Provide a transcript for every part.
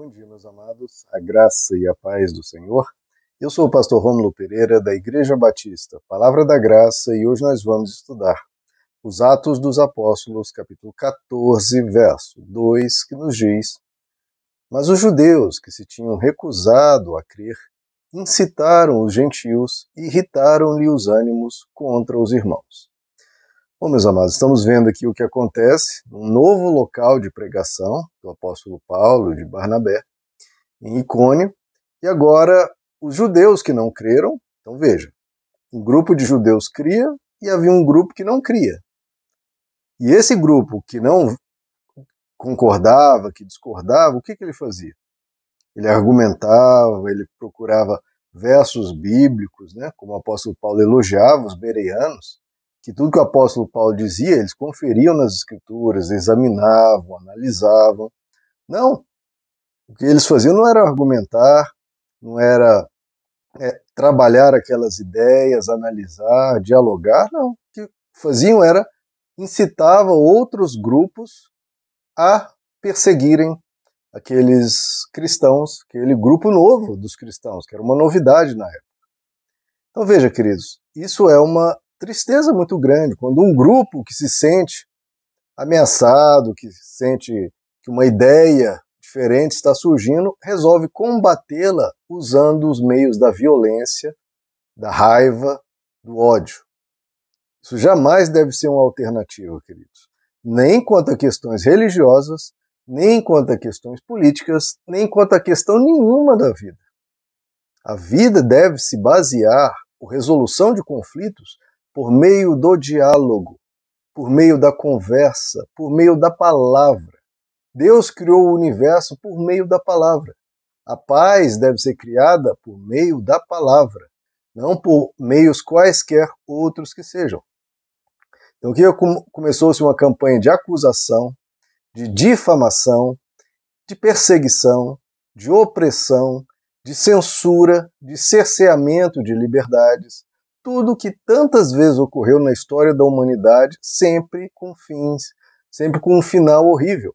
Bom dia, meus amados, a graça e a paz do Senhor. Eu sou o pastor Rômulo Pereira, da Igreja Batista, Palavra da Graça, e hoje nós vamos estudar os Atos dos Apóstolos, capítulo 14, verso 2, que nos diz: Mas os judeus que se tinham recusado a crer incitaram os gentios e irritaram-lhe os ânimos contra os irmãos. Bom, meus amados, estamos vendo aqui o que acontece num novo local de pregação do apóstolo Paulo, de Barnabé, em Icônio, e agora os judeus que não creram, então veja, um grupo de judeus cria e havia um grupo que não cria. E esse grupo que não concordava, que discordava, o que, que ele fazia? Ele argumentava, ele procurava versos bíblicos, né, como o apóstolo Paulo elogiava os bereanos, que tudo que o apóstolo Paulo dizia, eles conferiam nas escrituras, examinavam, analisavam. Não. O que eles faziam não era argumentar, não era é, trabalhar aquelas ideias, analisar, dialogar, não. O que faziam era incitava outros grupos a perseguirem aqueles cristãos, aquele grupo novo dos cristãos, que era uma novidade na época. Então veja, queridos, isso é uma tristeza muito grande quando um grupo que se sente ameaçado, que sente que uma ideia diferente está surgindo, resolve combatê-la usando os meios da violência, da raiva, do ódio. Isso jamais deve ser uma alternativa, queridos. Nem quanto a questões religiosas, nem quanto a questões políticas, nem quanto a questão nenhuma da vida. A vida deve se basear por resolução de conflitos por meio do diálogo, por meio da conversa, por meio da palavra. Deus criou o universo por meio da palavra. A paz deve ser criada por meio da palavra, não por meios quaisquer outros que sejam. Então aqui começou-se uma campanha de acusação, de difamação, de perseguição, de opressão, de censura, de cerceamento de liberdades, tudo que tantas vezes ocorreu na história da humanidade, sempre com fins, sempre com um final horrível,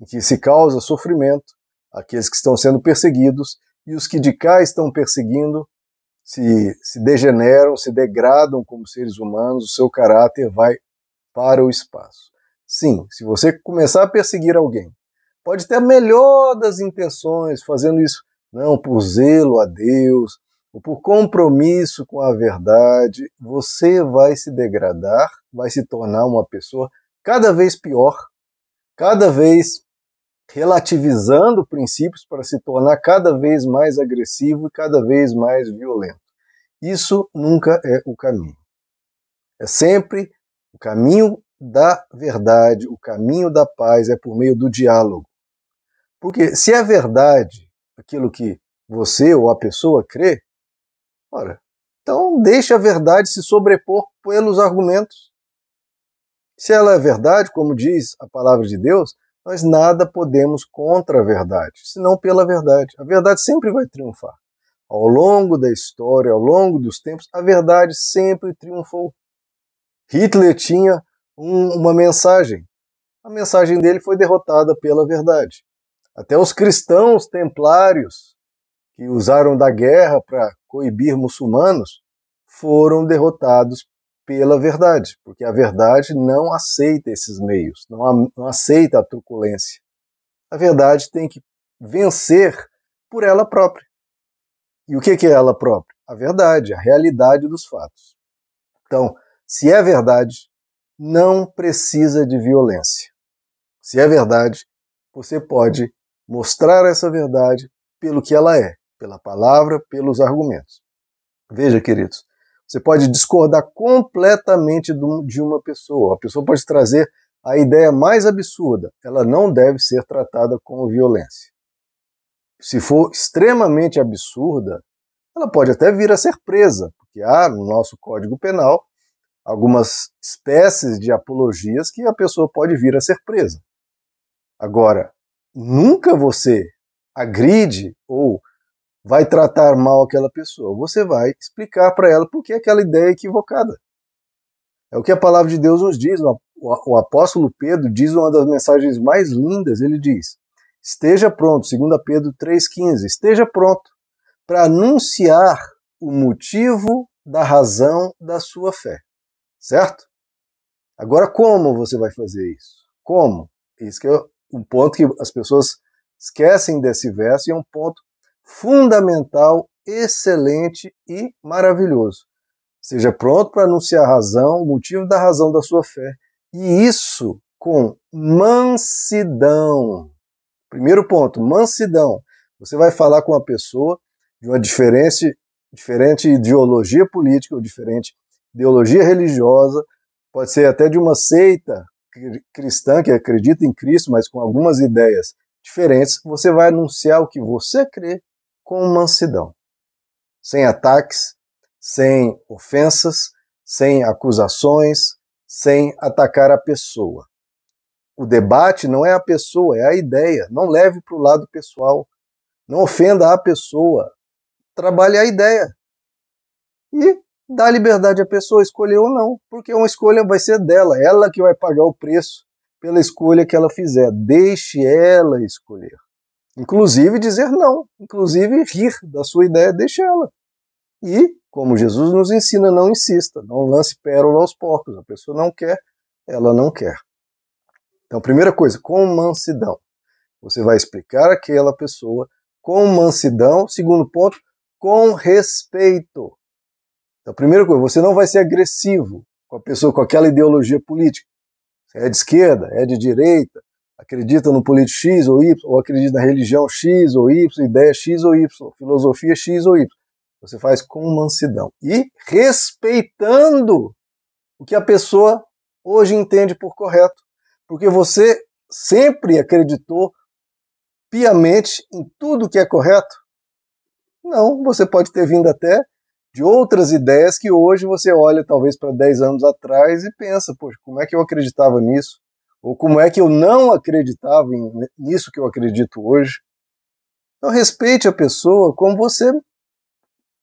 em que se causa sofrimento àqueles que estão sendo perseguidos e os que de cá estão perseguindo se, se degeneram, se degradam como seres humanos, o seu caráter vai para o espaço. Sim, se você começar a perseguir alguém, pode ter a melhor das intenções, fazendo isso não por zelo a Deus, ou por compromisso com a verdade, você vai se degradar, vai se tornar uma pessoa cada vez pior, cada vez relativizando princípios para se tornar cada vez mais agressivo e cada vez mais violento. Isso nunca é o caminho. É sempre o caminho da verdade, o caminho da paz é por meio do diálogo. Porque se é verdade aquilo que você ou a pessoa crê, Ora, então deixe a verdade se sobrepor pelos argumentos. Se ela é verdade, como diz a palavra de Deus, nós nada podemos contra a verdade, senão pela verdade. A verdade sempre vai triunfar. Ao longo da história, ao longo dos tempos, a verdade sempre triunfou. Hitler tinha um, uma mensagem. A mensagem dele foi derrotada pela verdade. Até os cristãos templários que usaram da guerra para coibir muçulmanos foram derrotados pela verdade, porque a verdade não aceita esses meios, não, não aceita a truculência. A verdade tem que vencer por ela própria. E o que é ela própria? A verdade, a realidade dos fatos. Então, se é verdade, não precisa de violência. Se é verdade, você pode mostrar essa verdade pelo que ela é, pela palavra, pelos argumentos. Veja, queridos, você pode discordar completamente de uma pessoa. A pessoa pode trazer a ideia mais absurda. Ela não deve ser tratada como violência. Se for extremamente absurda, ela pode até vir a ser presa, porque há no nosso Código Penal algumas espécies de apologias que a pessoa pode vir a ser presa. Agora, nunca você agride ou vai tratar mal aquela pessoa. Você vai explicar para ela por que aquela ideia é equivocada. É o que a palavra de Deus nos diz. O apóstolo Pedro diz uma das mensagens mais lindas. Ele diz: Esteja pronto, 2 Pedro 3,15. Esteja pronto para anunciar o motivo da razão da sua fé. Certo? Agora, como você vai fazer isso? Como? Isso que é um ponto que as pessoas esquecem desse verso e é um ponto fundamental, excelente e maravilhoso. Seja pronto para anunciar a razão, o motivo da razão da sua fé. E isso com mansidão. Primeiro ponto, mansidão. Você vai falar com uma pessoa de uma diferente, diferente ideologia política ou diferente ideologia religiosa, pode ser até de uma seita cristã que acredita em Cristo, mas com algumas ideias diferentes, você vai anunciar o que você crê com mansidão, sem ataques, sem ofensas, sem acusações, sem atacar a pessoa. O debate não é a pessoa, é a ideia. Não leve para o lado pessoal. Não ofenda a pessoa. Trabalhe a ideia. E dá liberdade à pessoa escolher ou não, porque uma escolha vai ser dela, ela que vai pagar o preço pela escolha que ela fizer. Deixe ela escolher. Inclusive dizer não, inclusive rir da sua ideia, deixe ela. E, como Jesus nos ensina, não insista, não lance pérola aos porcos. A pessoa não quer, ela não quer. Então, primeira coisa, com mansidão. Você vai explicar aquela pessoa com mansidão. Segundo ponto, com respeito. Então, primeira coisa, você não vai ser agressivo com a pessoa com aquela ideologia política. é de esquerda, é de direita, acredita no político X ou Y, ou acredita na religião X ou Y, ideia X ou Y, filosofia X ou Y. Você faz com mansidão e respeitando o que a pessoa hoje entende por correto porque você sempre acreditou piamente em tudo que é correto? Não, você pode ter vindo até de outras ideias que hoje você olha talvez para 10 anos atrás e pensa, poxa, como é que eu acreditava nisso? Ou como é que eu não acreditava nisso que eu acredito hoje? Então respeite a pessoa como você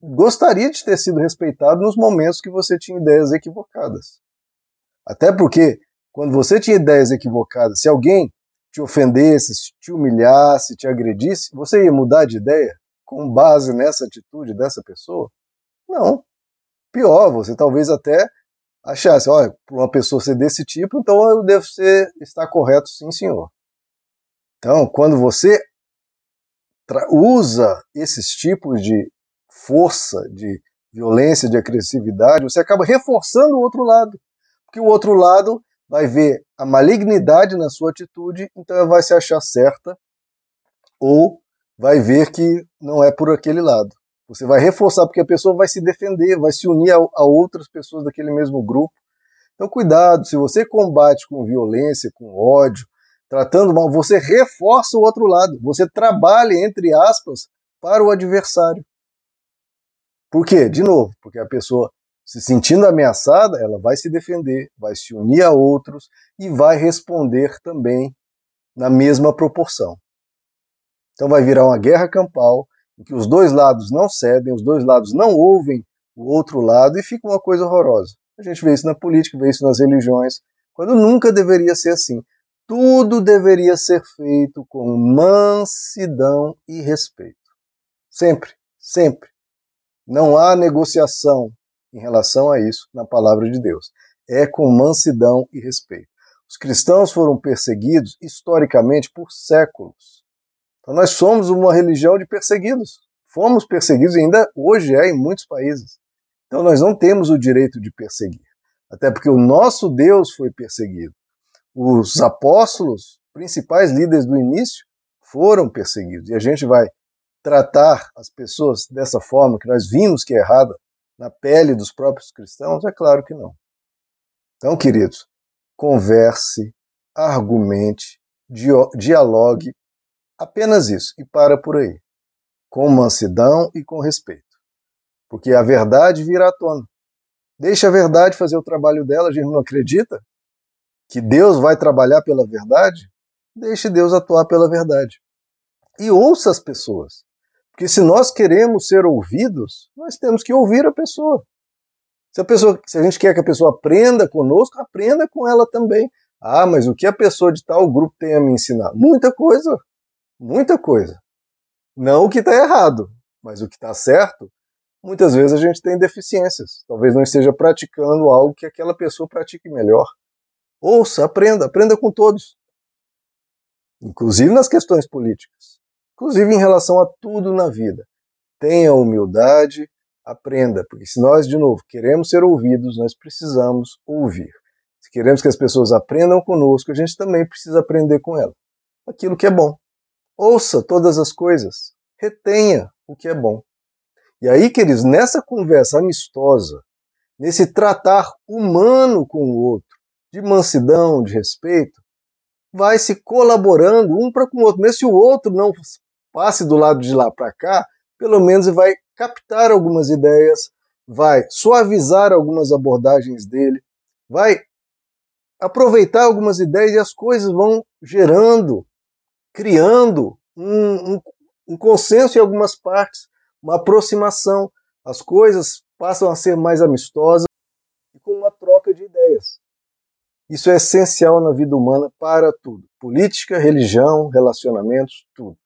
gostaria de ter sido respeitado nos momentos que você tinha ideias equivocadas. Até porque quando você tinha ideias equivocadas, se alguém te ofendesse, te humilhasse, te agredisse, você ia mudar de ideia com base nessa atitude dessa pessoa? Não. Pior, você talvez até achasse, olha, uma pessoa ser desse tipo, então eu devo ser, estar correto, sim, senhor. Então, quando você usa esses tipos de força, de violência, de agressividade, você acaba reforçando o outro lado. Porque o outro lado vai ver a malignidade na sua atitude, então ela vai se achar certa, ou vai ver que não é por aquele lado. Você vai reforçar, porque a pessoa vai se defender, vai se unir a, a outras pessoas daquele mesmo grupo. Então, cuidado, se você combate com violência, com ódio, tratando mal, você reforça o outro lado. Você trabalha, entre aspas, para o adversário. Por quê? De novo, porque a pessoa se sentindo ameaçada, ela vai se defender, vai se unir a outros e vai responder também na mesma proporção. Então vai virar uma guerra campal em que os dois lados não cedem, os dois lados não ouvem o outro lado e fica uma coisa horrorosa. A gente vê isso na política, vê isso nas religiões, quando nunca deveria ser assim. Tudo deveria ser feito com mansidão e respeito. Sempre, sempre. Não há negociação, em relação a isso na palavra de Deus. É com mansidão e respeito. Os cristãos foram perseguidos historicamente por séculos. Então nós somos uma religião de perseguidos. Fomos perseguidos e ainda hoje é em muitos países. Então nós não temos o direito de perseguir. Até porque o nosso Deus foi perseguido. Os apóstolos, principais líderes do início, foram perseguidos. E a gente vai tratar as pessoas dessa forma que nós vimos que é errada, na pele dos próprios cristãos? É claro que não. Então, queridos, converse, argumente, dialogue, apenas isso, e para por aí, com mansidão e com respeito. Porque a verdade virá à tona. Deixa a verdade fazer o trabalho dela, a gente não acredita que Deus vai trabalhar pela verdade? Deixe Deus atuar pela verdade. E ouça as pessoas. Porque se nós queremos ser ouvidos, nós temos que ouvir a pessoa. Se a, pessoa, se a gente quer que a pessoa aprenda conosco, aprenda com ela também. Ah, mas o que a pessoa de tal grupo tem a me ensinar? Muita coisa. Muita coisa. Não o que está errado, mas o que está certo, muitas vezes a gente tem deficiências. Talvez não esteja praticando algo que aquela pessoa pratique melhor. Ouça, aprenda, aprenda com todos. Inclusive nas questões políticas. Inclusive em relação a tudo na vida. Tenha humildade, aprenda, porque se nós, de novo, queremos ser ouvidos, nós precisamos ouvir. Se queremos que as pessoas aprendam conosco, a gente também precisa aprender com elas. Aquilo que é bom. Ouça todas as coisas, retenha o que é bom. E aí, queridos, nessa conversa amistosa, nesse tratar humano com o outro, de mansidão, de respeito, vai se colaborando um para com o outro. Mesmo se o outro não passe do lado de lá para cá, pelo menos vai captar algumas ideias, vai suavizar algumas abordagens dele, vai aproveitar algumas ideias e as coisas vão gerando, criando um, um, um consenso em algumas partes, uma aproximação. As coisas passam a ser mais amistosas e com uma troca de ideias. Isso é essencial na vida humana para tudo: política, religião, relacionamentos, tudo.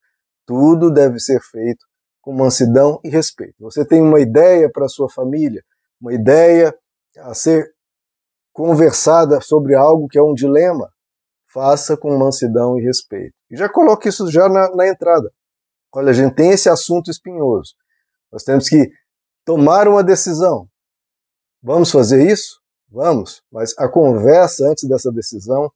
Tudo deve ser feito com mansidão e respeito. Você tem uma ideia para sua família, uma ideia a ser conversada sobre algo que é um dilema, faça com mansidão e respeito. E já coloque isso já na, na entrada. Olha, a gente tem esse assunto espinhoso. Nós temos que tomar uma decisão. Vamos fazer isso? Vamos, mas a conversa antes dessa decisão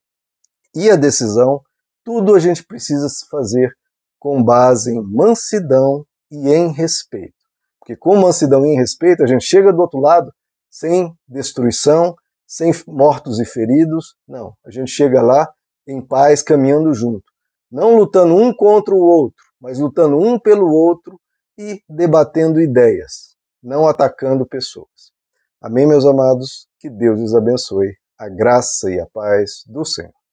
e a decisão, tudo a gente precisa fazer com base em mansidão e em respeito. Porque com mansidão e em respeito, a gente chega do outro lado sem destruição, sem mortos e feridos. Não, a gente chega lá em paz, caminhando junto. Não lutando um contra o outro, mas lutando um pelo outro e debatendo ideias, não atacando pessoas. Amém, meus amados? Que Deus os abençoe. A graça e a paz do Senhor.